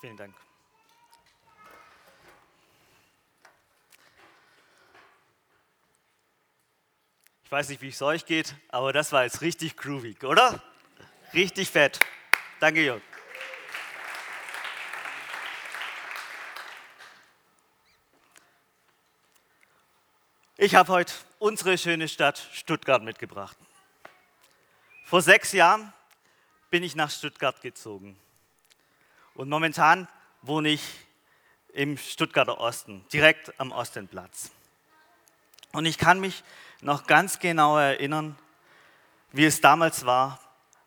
Vielen Dank. Ich weiß nicht, wie es euch geht, aber das war jetzt richtig groovy, oder? Richtig fett. Danke, Jörg. Ich habe heute unsere schöne Stadt Stuttgart mitgebracht. Vor sechs Jahren bin ich nach Stuttgart gezogen. Und momentan wohne ich im Stuttgarter Osten, direkt am Ostenplatz. Und ich kann mich noch ganz genau erinnern, wie es damals war,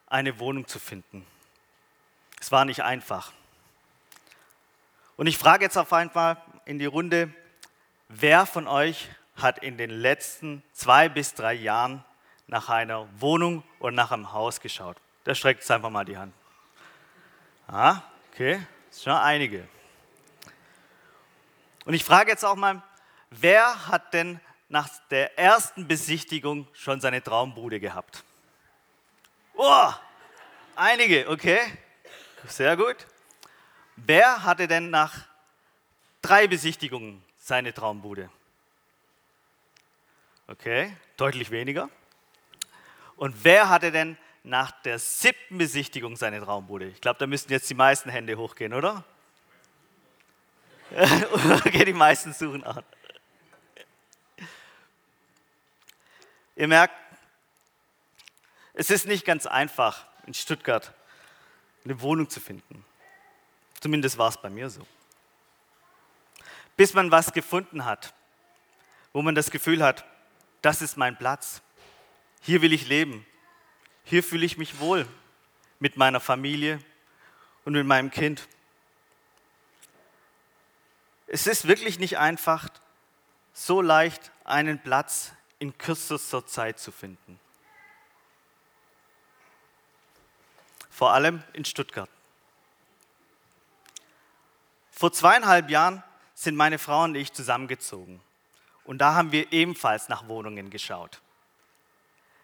eine Wohnung zu finden. Es war nicht einfach. Und ich frage jetzt auf einmal in die Runde, wer von euch hat in den letzten zwei bis drei Jahren nach einer Wohnung oder nach einem Haus geschaut? Da streckt es einfach mal die Hand. Ah, okay, schon einige. Und ich frage jetzt auch mal, wer hat denn nach der ersten Besichtigung schon seine Traumbude gehabt? Oh, einige, okay, sehr gut. Wer hatte denn nach drei Besichtigungen seine Traumbude? Okay, deutlich weniger. Und wer hatte denn nach der siebten Besichtigung seine Traumbude? Ich glaube, da müssten jetzt die meisten Hände hochgehen, oder? okay, die meisten suchen an. Ihr merkt, es ist nicht ganz einfach, in Stuttgart eine Wohnung zu finden. Zumindest war es bei mir so. Bis man was gefunden hat, wo man das Gefühl hat, das ist mein Platz. Hier will ich leben. Hier fühle ich mich wohl mit meiner Familie und mit meinem Kind. Es ist wirklich nicht einfach, so leicht einen Platz in kürzester Zeit zu finden. Vor allem in Stuttgart. Vor zweieinhalb Jahren sind meine Frau und ich zusammengezogen. Und da haben wir ebenfalls nach Wohnungen geschaut.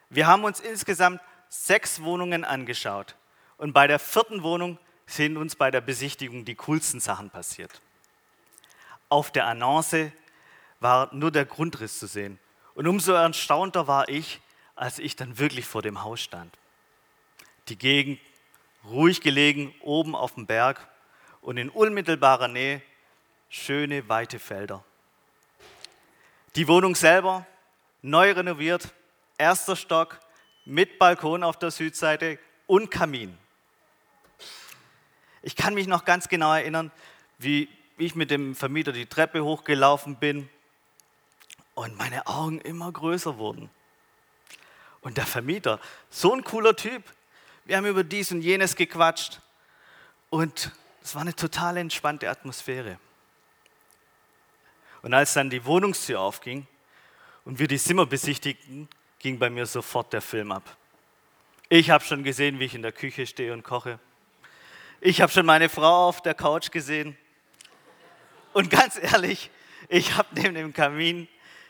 Wir haben uns insgesamt sechs Wohnungen angeschaut. Und bei der vierten Wohnung sind uns bei der Besichtigung die coolsten Sachen passiert. Auf der Annonce war nur der Grundriss zu sehen. Und umso erstaunter war ich, als ich dann wirklich vor dem Haus stand. Die Gegend ruhig gelegen, oben auf dem Berg und in unmittelbarer Nähe schöne, weite Felder. Die Wohnung selber, neu renoviert, erster Stock mit Balkon auf der Südseite und Kamin. Ich kann mich noch ganz genau erinnern, wie ich mit dem Vermieter die Treppe hochgelaufen bin und meine Augen immer größer wurden. Und der Vermieter, so ein cooler Typ, wir haben über dies und jenes gequatscht und es war eine total entspannte Atmosphäre. Und als dann die Wohnungstür aufging und wir die Zimmer besichtigten, ging bei mir sofort der Film ab. Ich habe schon gesehen, wie ich in der Küche stehe und koche. Ich habe schon meine Frau auf der Couch gesehen. Und ganz ehrlich, ich habe neben dem Kamin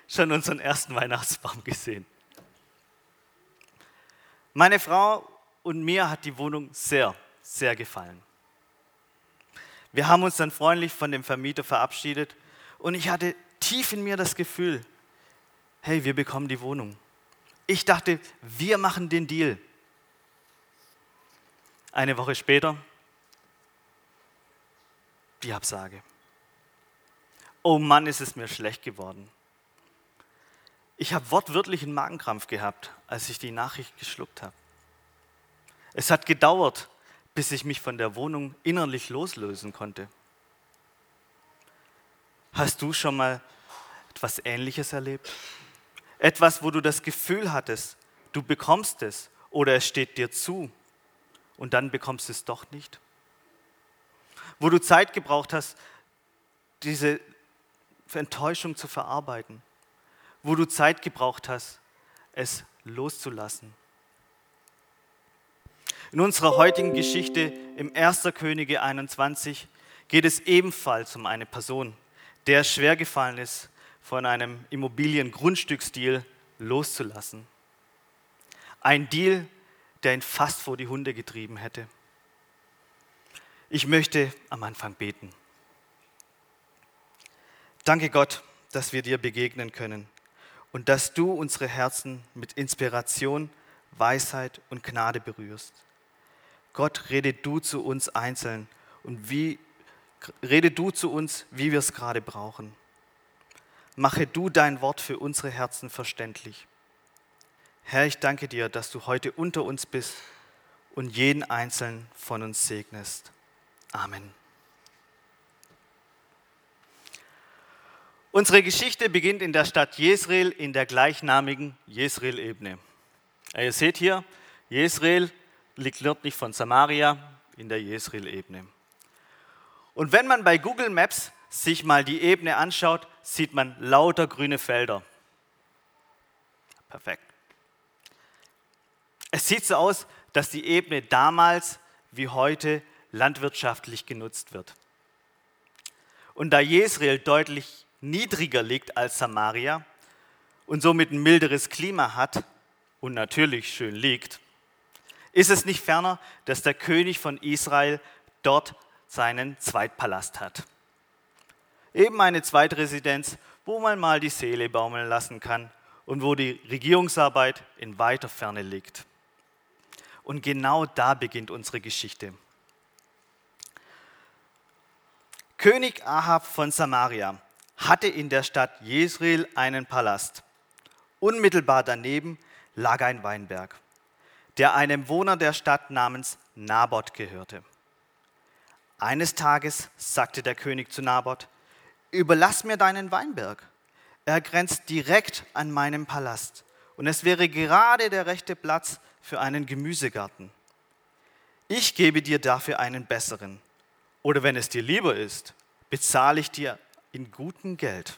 schon unseren ersten Weihnachtsbaum gesehen. Meine Frau und mir hat die Wohnung sehr, sehr gefallen. Wir haben uns dann freundlich von dem Vermieter verabschiedet und ich hatte tief in mir das Gefühl, hey, wir bekommen die Wohnung. Ich dachte, wir machen den Deal. Eine Woche später die Absage. Oh Mann, ist es mir schlecht geworden. Ich habe wortwörtlich einen Magenkrampf gehabt, als ich die Nachricht geschluckt habe. Es hat gedauert, bis ich mich von der Wohnung innerlich loslösen konnte. Hast du schon mal etwas Ähnliches erlebt? Etwas, wo du das Gefühl hattest, du bekommst es oder es steht dir zu und dann bekommst du es doch nicht? Wo du Zeit gebraucht hast, diese Enttäuschung zu verarbeiten? Wo du Zeit gebraucht hast, es loszulassen? In unserer heutigen Geschichte im 1. Könige 21 geht es ebenfalls um eine Person, der schwer gefallen ist, von einem Immobiliengrundstücksdeal loszulassen. Ein Deal, der ihn fast vor die Hunde getrieben hätte. Ich möchte am Anfang beten. Danke Gott, dass wir dir begegnen können und dass du unsere Herzen mit Inspiration, Weisheit und Gnade berührst. Gott, rede du zu uns einzeln und wie rede du zu uns, wie wir es gerade brauchen. Mache du dein Wort für unsere Herzen verständlich. Herr, ich danke dir, dass du heute unter uns bist und jeden einzelnen von uns segnest. Amen. Unsere Geschichte beginnt in der Stadt Jesreel in der gleichnamigen Jesreel-Ebene. Ihr seht hier, Jesreel liegt nördlich von Samaria in der Jesreel-Ebene. Und wenn man bei Google Maps sich mal die Ebene anschaut, sieht man lauter grüne Felder. Perfekt. Es sieht so aus, dass die Ebene damals wie heute landwirtschaftlich genutzt wird. Und da Jesreel deutlich niedriger liegt als Samaria und somit ein milderes Klima hat und natürlich schön liegt, ist es nicht ferner, dass der König von Israel dort seinen Zweitpalast hat. Eben eine Zweitresidenz, wo man mal die Seele baumeln lassen kann und wo die Regierungsarbeit in weiter Ferne liegt. Und genau da beginnt unsere Geschichte. König Ahab von Samaria hatte in der Stadt Jesreel einen Palast. Unmittelbar daneben lag ein Weinberg, der einem Wohner der Stadt namens Naboth gehörte. Eines Tages sagte der König zu Naboth, überlass mir deinen Weinberg. Er grenzt direkt an meinem Palast und es wäre gerade der rechte Platz für einen Gemüsegarten. Ich gebe dir dafür einen besseren. Oder wenn es dir lieber ist, bezahle ich dir in gutem Geld.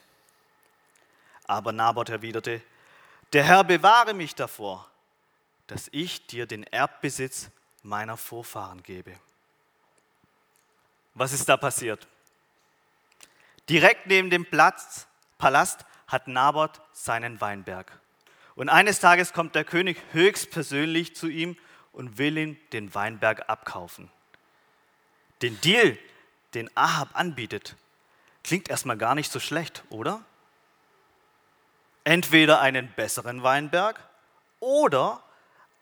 Aber Naboth erwiderte, der Herr bewahre mich davor, dass ich dir den Erbbesitz meiner Vorfahren gebe. Was ist da passiert? Direkt neben dem Platz, Palast hat Naboth seinen Weinberg. Und eines Tages kommt der König höchstpersönlich zu ihm und will ihm den Weinberg abkaufen. Den Deal, den Ahab anbietet, klingt erstmal gar nicht so schlecht, oder? Entweder einen besseren Weinberg oder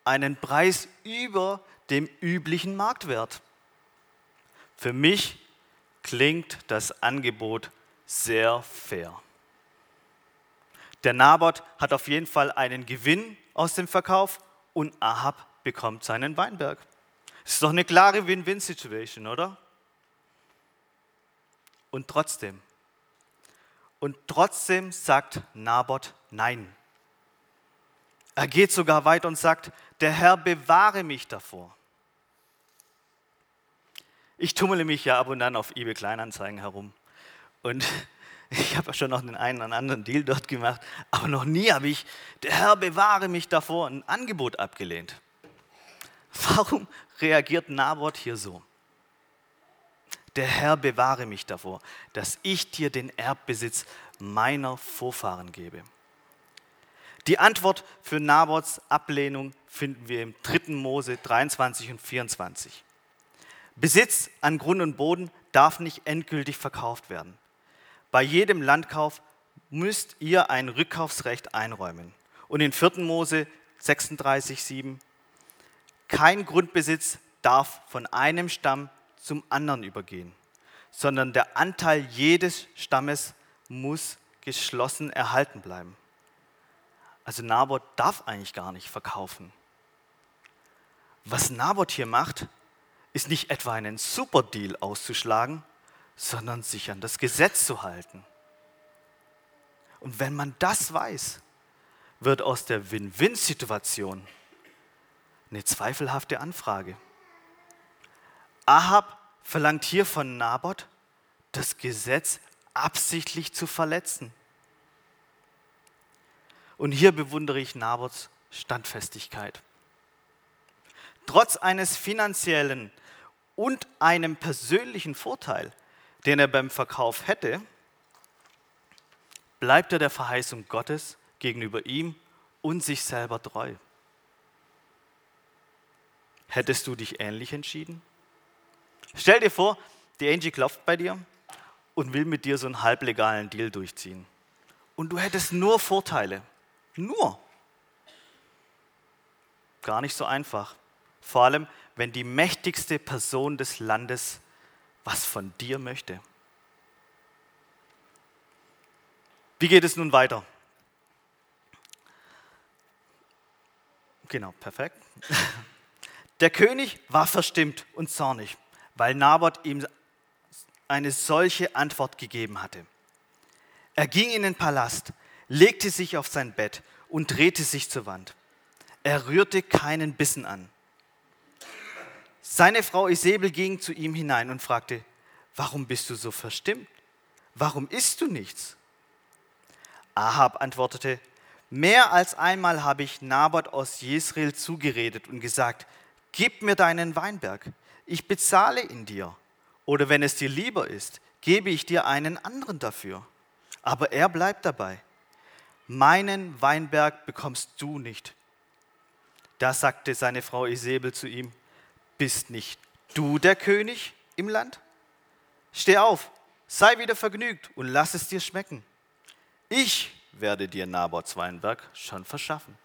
einen Preis über dem üblichen Marktwert. Für mich klingt das Angebot sehr fair. Der Naboth hat auf jeden Fall einen Gewinn aus dem Verkauf und Ahab bekommt seinen Weinberg. Das ist doch eine klare Win-Win-Situation, oder? Und trotzdem, und trotzdem sagt Naboth Nein. Er geht sogar weiter und sagt, der Herr bewahre mich davor. Ich tummele mich ja ab und an auf eBay Kleinanzeigen herum. Und ich habe schon noch den einen oder anderen Deal dort gemacht, aber noch nie habe ich, der Herr bewahre mich davor, ein Angebot abgelehnt. Warum reagiert Naboth hier so? Der Herr bewahre mich davor, dass ich dir den Erbbesitz meiner Vorfahren gebe. Die Antwort für Nabots Ablehnung finden wir im 3. Mose 23 und 24. Besitz an Grund und Boden darf nicht endgültig verkauft werden. Bei jedem Landkauf müsst ihr ein Rückkaufsrecht einräumen. Und in 4. Mose 36, 7, kein Grundbesitz darf von einem Stamm zum anderen übergehen, sondern der Anteil jedes Stammes muss geschlossen erhalten bleiben. Also Naboth darf eigentlich gar nicht verkaufen. Was Naboth hier macht, ist nicht etwa einen Superdeal auszuschlagen, sondern sich an das Gesetz zu halten. Und wenn man das weiß, wird aus der Win-Win-Situation eine zweifelhafte Anfrage. Ahab verlangt hier von Naboth, das Gesetz absichtlich zu verletzen. Und hier bewundere ich Naboths Standfestigkeit. Trotz eines finanziellen und einem persönlichen Vorteil, den er beim Verkauf hätte, bleibt er der Verheißung Gottes gegenüber ihm und sich selber treu. Hättest du dich ähnlich entschieden? Stell dir vor, die Angie klopft bei dir und will mit dir so einen halblegalen Deal durchziehen. Und du hättest nur Vorteile. Nur. Gar nicht so einfach. Vor allem, wenn die mächtigste Person des Landes was von dir möchte. Wie geht es nun weiter? Genau, perfekt. Der König war verstimmt und zornig, weil Naboth ihm eine solche Antwort gegeben hatte. Er ging in den Palast, legte sich auf sein Bett und drehte sich zur Wand. Er rührte keinen Bissen an. Seine Frau Isabel ging zu ihm hinein und fragte, warum bist du so verstimmt? Warum isst du nichts? Ahab antwortete, mehr als einmal habe ich Naboth aus Jesrael zugeredet und gesagt, gib mir deinen Weinberg, ich bezahle ihn dir. Oder wenn es dir lieber ist, gebe ich dir einen anderen dafür. Aber er bleibt dabei. Meinen Weinberg bekommst du nicht. Da sagte seine Frau Isabel zu ihm, bist nicht du der König im Land? Steh auf, sei wieder vergnügt und lass es dir schmecken. Ich werde dir Nabots Weinberg schon verschaffen.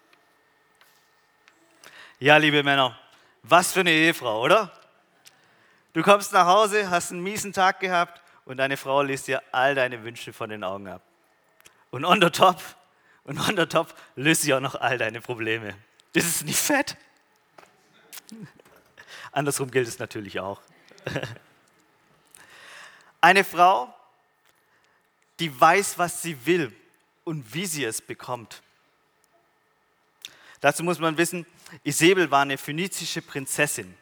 Ja, liebe Männer, was für eine Ehefrau, oder? Du kommst nach Hause, hast einen miesen Tag gehabt und deine Frau liest dir all deine Wünsche von den Augen ab. Und on the top, und on the top löst sie auch noch all deine Probleme. Das ist nicht fett. Andersrum gilt es natürlich auch. Eine Frau, die weiß, was sie will und wie sie es bekommt. Dazu muss man wissen, Isabel war eine phönizische Prinzessin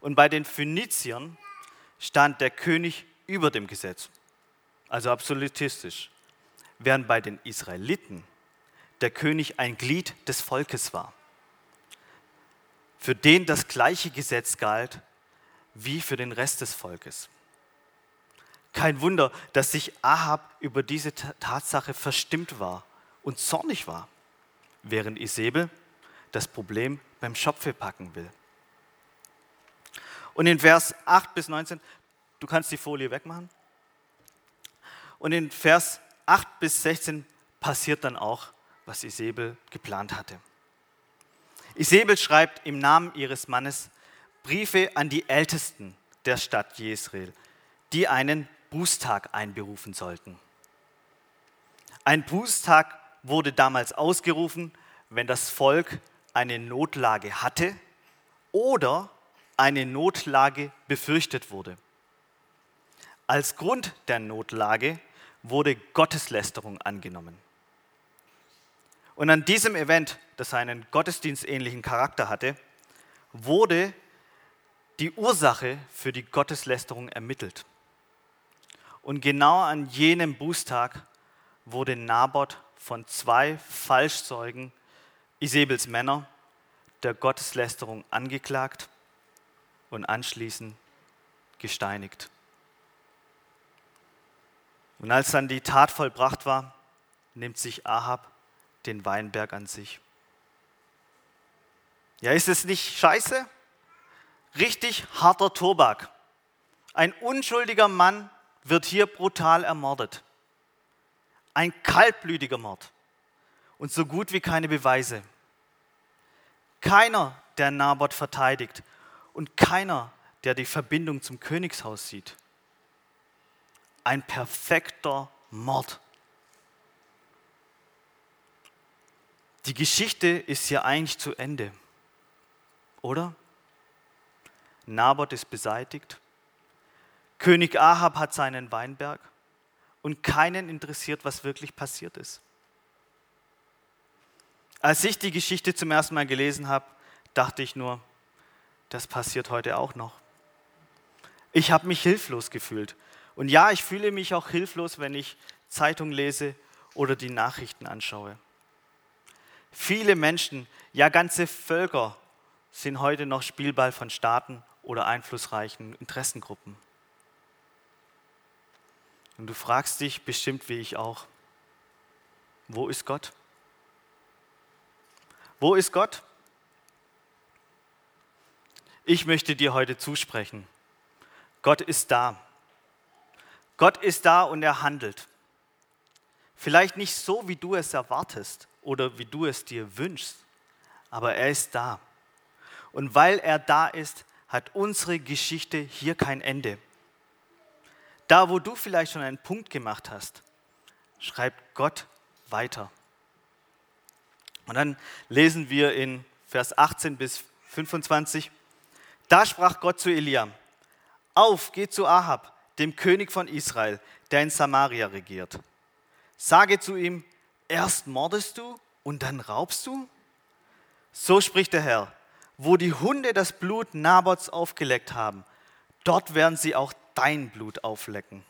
und bei den Phöniziern stand der König über dem Gesetz, also absolutistisch, während bei den Israeliten der König ein Glied des Volkes war, für den das gleiche Gesetz galt wie für den Rest des Volkes. Kein Wunder, dass sich Ahab über diese Tatsache verstimmt war und zornig war, während Isabel das Problem beim Schopfe packen will. Und in Vers 8 bis 19, du kannst die Folie wegmachen. Und in Vers 8 bis 16 passiert dann auch, was Isabel geplant hatte. Isabel schreibt im Namen ihres Mannes Briefe an die Ältesten der Stadt Jesrael, die einen Bußtag einberufen sollten. Ein Bußtag wurde damals ausgerufen, wenn das Volk eine Notlage hatte oder eine Notlage befürchtet wurde. Als Grund der Notlage wurde Gotteslästerung angenommen. Und an diesem Event, das einen gottesdienstähnlichen Charakter hatte, wurde die Ursache für die Gotteslästerung ermittelt. Und genau an jenem Bußtag wurde Naboth von zwei Falschzeugen, Isabels Männer, der Gotteslästerung angeklagt und anschließend gesteinigt. Und als dann die Tat vollbracht war, nimmt sich Ahab den Weinberg an sich. Ja, ist es nicht scheiße? Richtig harter Tobak. Ein unschuldiger Mann wird hier brutal ermordet. Ein kaltblütiger Mord und so gut wie keine Beweise. Keiner, der Naboth verteidigt und keiner, der die Verbindung zum Königshaus sieht. Ein perfekter Mord. Die Geschichte ist ja eigentlich zu Ende, oder? Naboth ist beseitigt, König Ahab hat seinen Weinberg und keinen interessiert, was wirklich passiert ist. Als ich die Geschichte zum ersten Mal gelesen habe, dachte ich nur, das passiert heute auch noch. Ich habe mich hilflos gefühlt. Und ja, ich fühle mich auch hilflos, wenn ich Zeitung lese oder die Nachrichten anschaue. Viele Menschen, ja ganze Völker sind heute noch Spielball von Staaten oder einflussreichen Interessengruppen. Und du fragst dich bestimmt wie ich auch, wo ist Gott? Wo ist Gott? Ich möchte dir heute zusprechen. Gott ist da. Gott ist da und er handelt. Vielleicht nicht so, wie du es erwartest oder wie du es dir wünschst, aber er ist da. Und weil er da ist, hat unsere Geschichte hier kein Ende. Da, wo du vielleicht schon einen Punkt gemacht hast, schreibt Gott weiter. Und dann lesen wir in Vers 18 bis 25, da sprach Gott zu Elia, auf, geh zu Ahab, dem König von Israel, der in Samaria regiert. Sage zu ihm, erst mordest du und dann raubst du? So spricht der Herr, wo die Hunde das Blut Nabots aufgeleckt haben, dort werden sie auch dein Blut auflecken.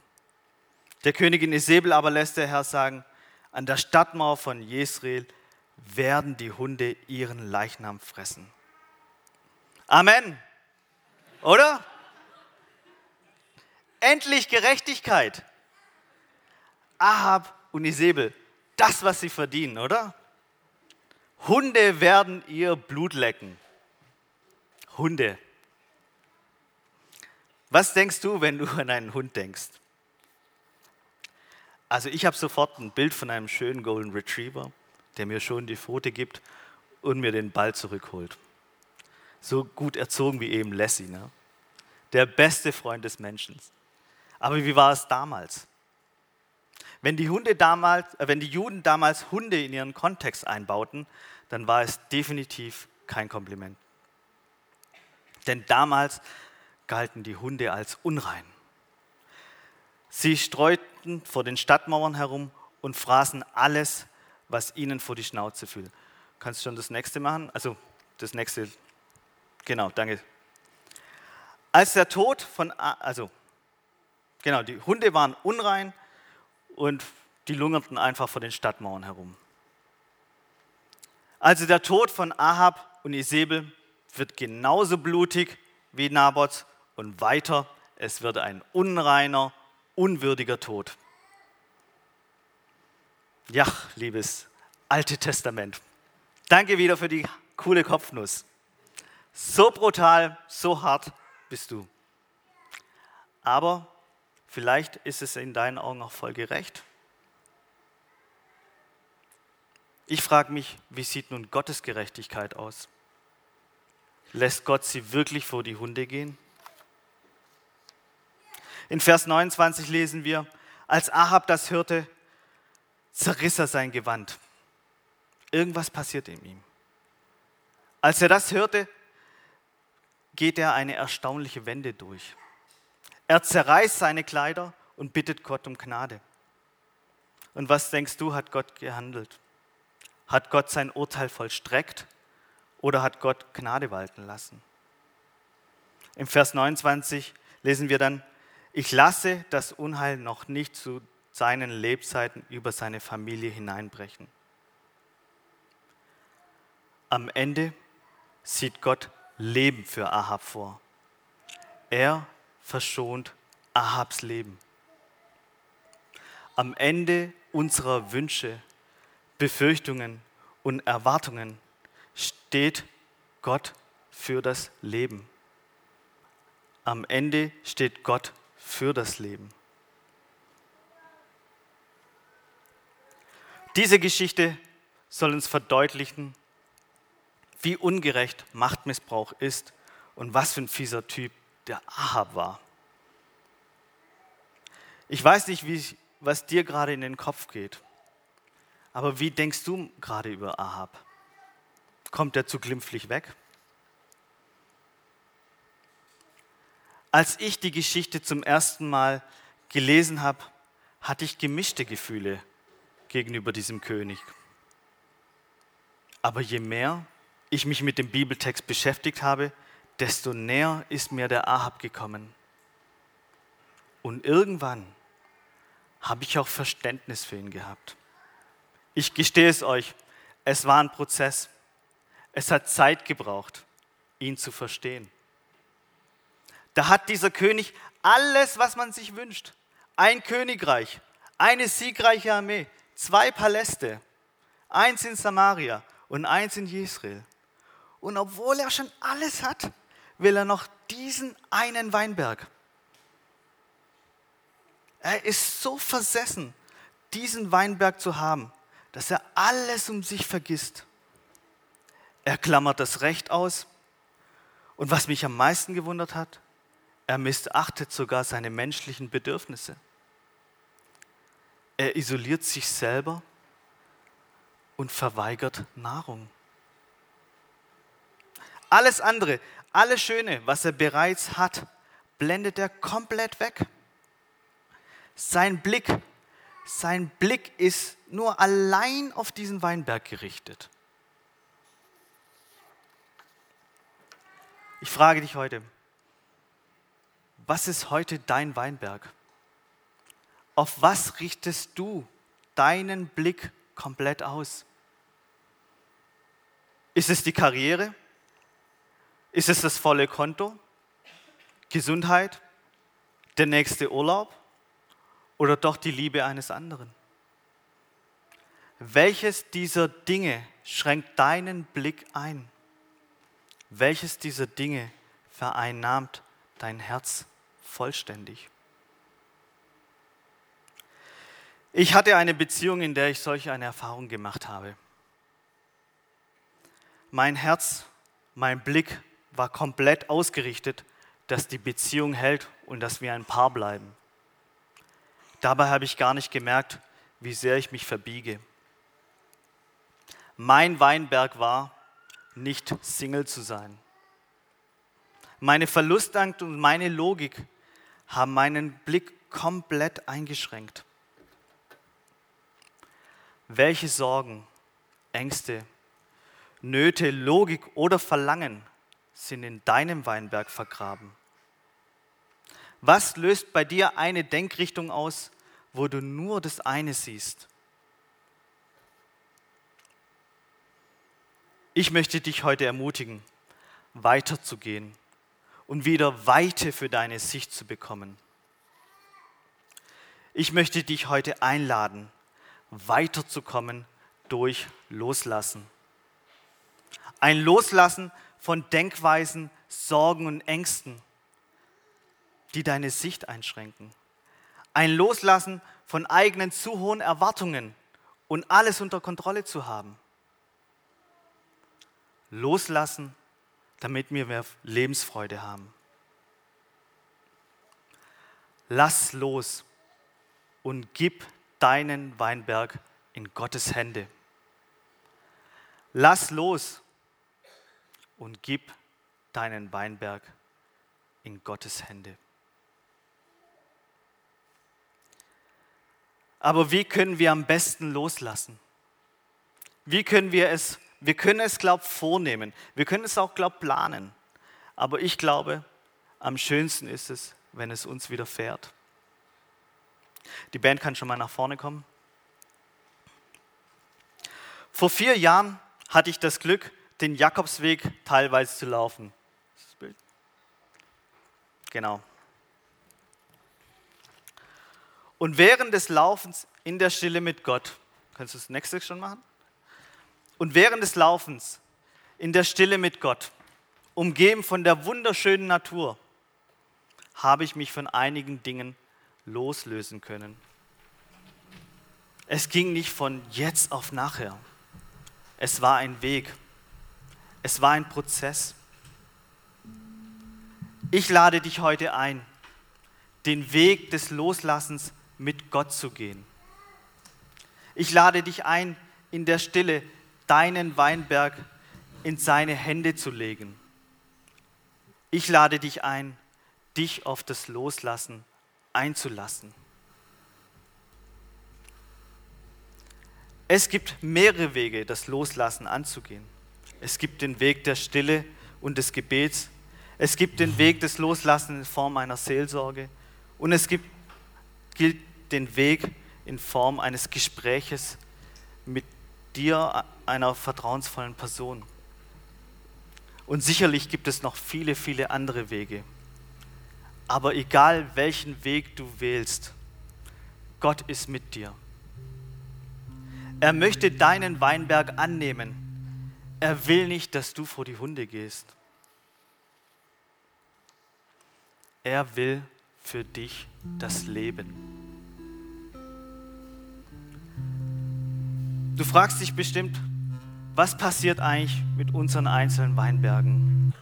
Der Königin Isabel aber lässt der Herr sagen, an der Stadtmauer von Jesreel werden die Hunde ihren Leichnam fressen. Amen. Oder? Endlich Gerechtigkeit. Ahab und Isabel, das, was sie verdienen, oder? Hunde werden ihr Blut lecken. Hunde. Was denkst du, wenn du an einen Hund denkst? Also ich habe sofort ein Bild von einem schönen Golden Retriever, der mir schon die Pfote gibt und mir den Ball zurückholt. So gut erzogen wie eben Lassie, ne? der beste Freund des Menschen. Aber wie war es damals? Wenn die, Hunde damals, äh, wenn die Juden damals Hunde in ihren Kontext einbauten, dann war es definitiv kein Kompliment. Denn damals galten die Hunde als unrein. Sie streuten vor den Stadtmauern herum und fraßen alles, was ihnen vor die Schnauze fiel. Kannst du schon das nächste machen? Also das nächste. Genau, danke. Als der Tod von, also genau, die Hunde waren unrein und die lungerten einfach vor den Stadtmauern herum. Also der Tod von Ahab und Isabel wird genauso blutig wie Nabots und weiter, es wird ein unreiner, unwürdiger Tod. Ja, liebes Alte Testament, danke wieder für die coole Kopfnuss. So brutal, so hart bist du. Aber vielleicht ist es in deinen Augen auch voll gerecht. Ich frage mich, wie sieht nun Gottes Gerechtigkeit aus? Lässt Gott sie wirklich vor die Hunde gehen? In Vers 29 lesen wir, als Ahab das hörte, zerriss er sein Gewand. Irgendwas passiert in ihm. Als er das hörte, geht er eine erstaunliche Wende durch. Er zerreißt seine Kleider und bittet Gott um Gnade. Und was denkst du, hat Gott gehandelt? Hat Gott sein Urteil vollstreckt oder hat Gott Gnade walten lassen? Im Vers 29 lesen wir dann, ich lasse das Unheil noch nicht zu seinen Lebzeiten über seine Familie hineinbrechen. Am Ende sieht Gott Leben für Ahab vor. Er verschont Ahabs Leben. Am Ende unserer Wünsche, Befürchtungen und Erwartungen steht Gott für das Leben. Am Ende steht Gott für das Leben. Diese Geschichte soll uns verdeutlichen, wie ungerecht Machtmissbrauch ist und was für ein fieser Typ der Ahab war. Ich weiß nicht, wie, was dir gerade in den Kopf geht, aber wie denkst du gerade über Ahab? Kommt er zu glimpflich weg? Als ich die Geschichte zum ersten Mal gelesen habe, hatte ich gemischte Gefühle gegenüber diesem König. Aber je mehr ich mich mit dem Bibeltext beschäftigt habe, desto näher ist mir der Ahab gekommen. Und irgendwann habe ich auch Verständnis für ihn gehabt. Ich gestehe es euch, es war ein Prozess. Es hat Zeit gebraucht, ihn zu verstehen. Da hat dieser König alles, was man sich wünscht. Ein Königreich, eine siegreiche Armee, zwei Paläste, eins in Samaria und eins in Jesrael. Und obwohl er schon alles hat, will er noch diesen einen Weinberg. Er ist so versessen, diesen Weinberg zu haben, dass er alles um sich vergisst. Er klammert das Recht aus. Und was mich am meisten gewundert hat, er missachtet sogar seine menschlichen Bedürfnisse. Er isoliert sich selber und verweigert Nahrung. Alles andere, alles Schöne, was er bereits hat, blendet er komplett weg. Sein Blick, sein Blick ist nur allein auf diesen Weinberg gerichtet. Ich frage dich heute, was ist heute dein Weinberg? Auf was richtest du deinen Blick komplett aus? Ist es die Karriere? Ist es das volle Konto? Gesundheit? Der nächste Urlaub? Oder doch die Liebe eines anderen? Welches dieser Dinge schränkt deinen Blick ein? Welches dieser Dinge vereinnahmt dein Herz vollständig? Ich hatte eine Beziehung, in der ich solche eine Erfahrung gemacht habe. Mein Herz, mein Blick war komplett ausgerichtet, dass die Beziehung hält und dass wir ein Paar bleiben. Dabei habe ich gar nicht gemerkt, wie sehr ich mich verbiege. Mein Weinberg war, nicht Single zu sein. Meine Verlustangst und meine Logik haben meinen Blick komplett eingeschränkt. Welche Sorgen, Ängste, Nöte, Logik oder Verlangen sind in deinem Weinberg vergraben? Was löst bei dir eine Denkrichtung aus, wo du nur das eine siehst? Ich möchte dich heute ermutigen, weiterzugehen und wieder Weite für deine Sicht zu bekommen. Ich möchte dich heute einladen, weiterzukommen durch Loslassen. Ein Loslassen von Denkweisen, Sorgen und Ängsten, die deine Sicht einschränken. Ein Loslassen von eigenen zu hohen Erwartungen und alles unter Kontrolle zu haben loslassen, damit wir mehr Lebensfreude haben. Lass los und gib deinen Weinberg in Gottes Hände. Lass los und gib deinen Weinberg in Gottes Hände. Aber wie können wir am besten loslassen? Wie können wir es wir können es, glaube ich, vornehmen. Wir können es auch, glaube ich, planen. Aber ich glaube, am schönsten ist es, wenn es uns widerfährt. Die Band kann schon mal nach vorne kommen. Vor vier Jahren hatte ich das Glück, den Jakobsweg teilweise zu laufen. Das Bild? Genau. Und während des Laufens in der Stille mit Gott, kannst du das nächste schon machen? Und während des Laufens in der Stille mit Gott, umgeben von der wunderschönen Natur, habe ich mich von einigen Dingen loslösen können. Es ging nicht von jetzt auf nachher. Es war ein Weg. Es war ein Prozess. Ich lade dich heute ein, den Weg des Loslassens mit Gott zu gehen. Ich lade dich ein, in der Stille deinen Weinberg in seine Hände zu legen. Ich lade dich ein, dich auf das Loslassen einzulassen. Es gibt mehrere Wege, das Loslassen anzugehen. Es gibt den Weg der Stille und des Gebets. Es gibt den Weg des Loslassens in Form einer Seelsorge. Und es gibt, gilt den Weg in Form eines Gespräches mit dir, einer vertrauensvollen Person. Und sicherlich gibt es noch viele, viele andere Wege. Aber egal welchen Weg du wählst, Gott ist mit dir. Er möchte deinen Weinberg annehmen. Er will nicht, dass du vor die Hunde gehst. Er will für dich das Leben. Du fragst dich bestimmt, was passiert eigentlich mit unseren einzelnen Weinbergen?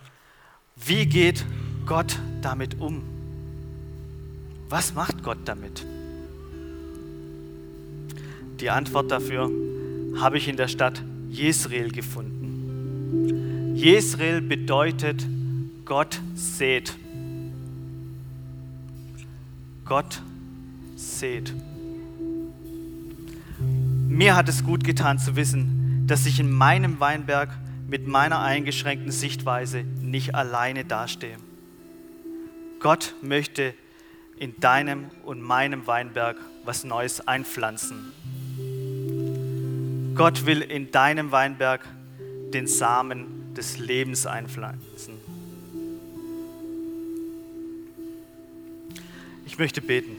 Wie geht Gott damit um? Was macht Gott damit? Die Antwort dafür habe ich in der Stadt Jezreel gefunden. Jesreel bedeutet Gott seht. Gott seht. Mir hat es gut getan zu wissen, dass ich in meinem Weinberg mit meiner eingeschränkten Sichtweise nicht alleine dastehe. Gott möchte in deinem und meinem Weinberg was Neues einpflanzen. Gott will in deinem Weinberg den Samen des Lebens einpflanzen. Ich möchte beten.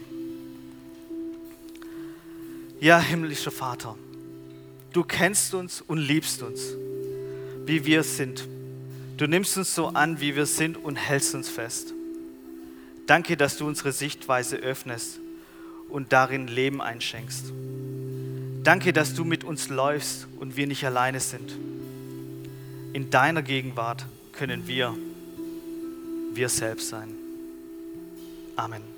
Ja, himmlischer Vater, du kennst uns und liebst uns, wie wir sind. Du nimmst uns so an, wie wir sind und hältst uns fest. Danke, dass du unsere Sichtweise öffnest und darin Leben einschenkst. Danke, dass du mit uns läufst und wir nicht alleine sind. In deiner Gegenwart können wir wir selbst sein. Amen.